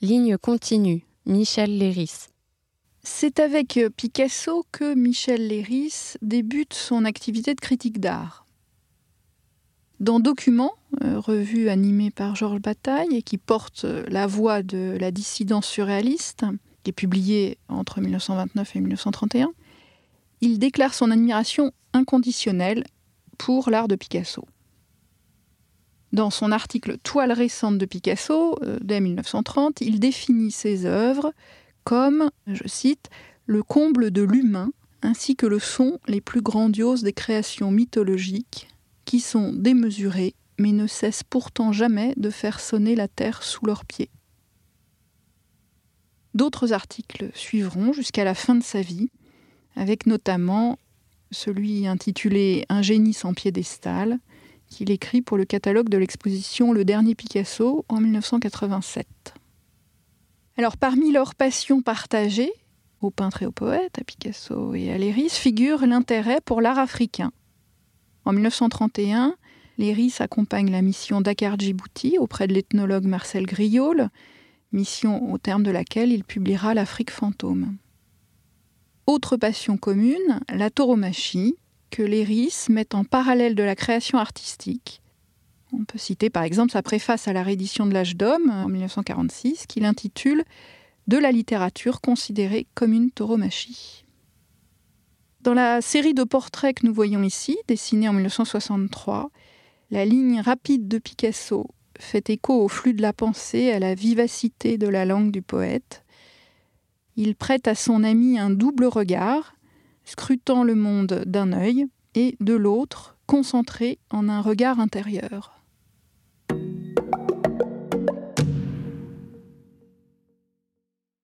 Ligne continue, Michel Léris. C'est avec Picasso que Michel Léris débute son activité de critique d'art. Dans Documents, euh, revue animée par Georges Bataille et qui porte la voix de la dissidence surréaliste, qui est publiée entre 1929 et 1931, il déclare son admiration inconditionnelle pour l'art de Picasso. Dans son article Toile récente de Picasso, euh, dès 1930, il définit ses œuvres comme, je cite, le comble de l'humain, ainsi que le son les plus grandioses des créations mythologiques, qui sont démesurées, mais ne cessent pourtant jamais de faire sonner la terre sous leurs pieds. D'autres articles suivront jusqu'à la fin de sa vie, avec notamment celui intitulé Un génie sans piédestal, qu'il écrit pour le catalogue de l'exposition Le Dernier Picasso en 1987. Alors parmi leurs passions partagées, aux peintres et aux poètes, à Picasso et à Léris, figure l'intérêt pour l'art africain. En 1931, Léris accompagne la mission Dakar Djibouti auprès de l'ethnologue Marcel Griol, mission au terme de laquelle il publiera L'Afrique fantôme. Autre passion commune, la tauromachie, que Léris met en parallèle de la création artistique. On peut citer par exemple sa préface à la réédition de l'âge d'homme en 1946 qu'il intitule De la littérature considérée comme une tauromachie. Dans la série de portraits que nous voyons ici, dessinée en 1963, la ligne rapide de Picasso fait écho au flux de la pensée, à la vivacité de la langue du poète. Il prête à son ami un double regard, scrutant le monde d'un œil et de l'autre concentré en un regard intérieur.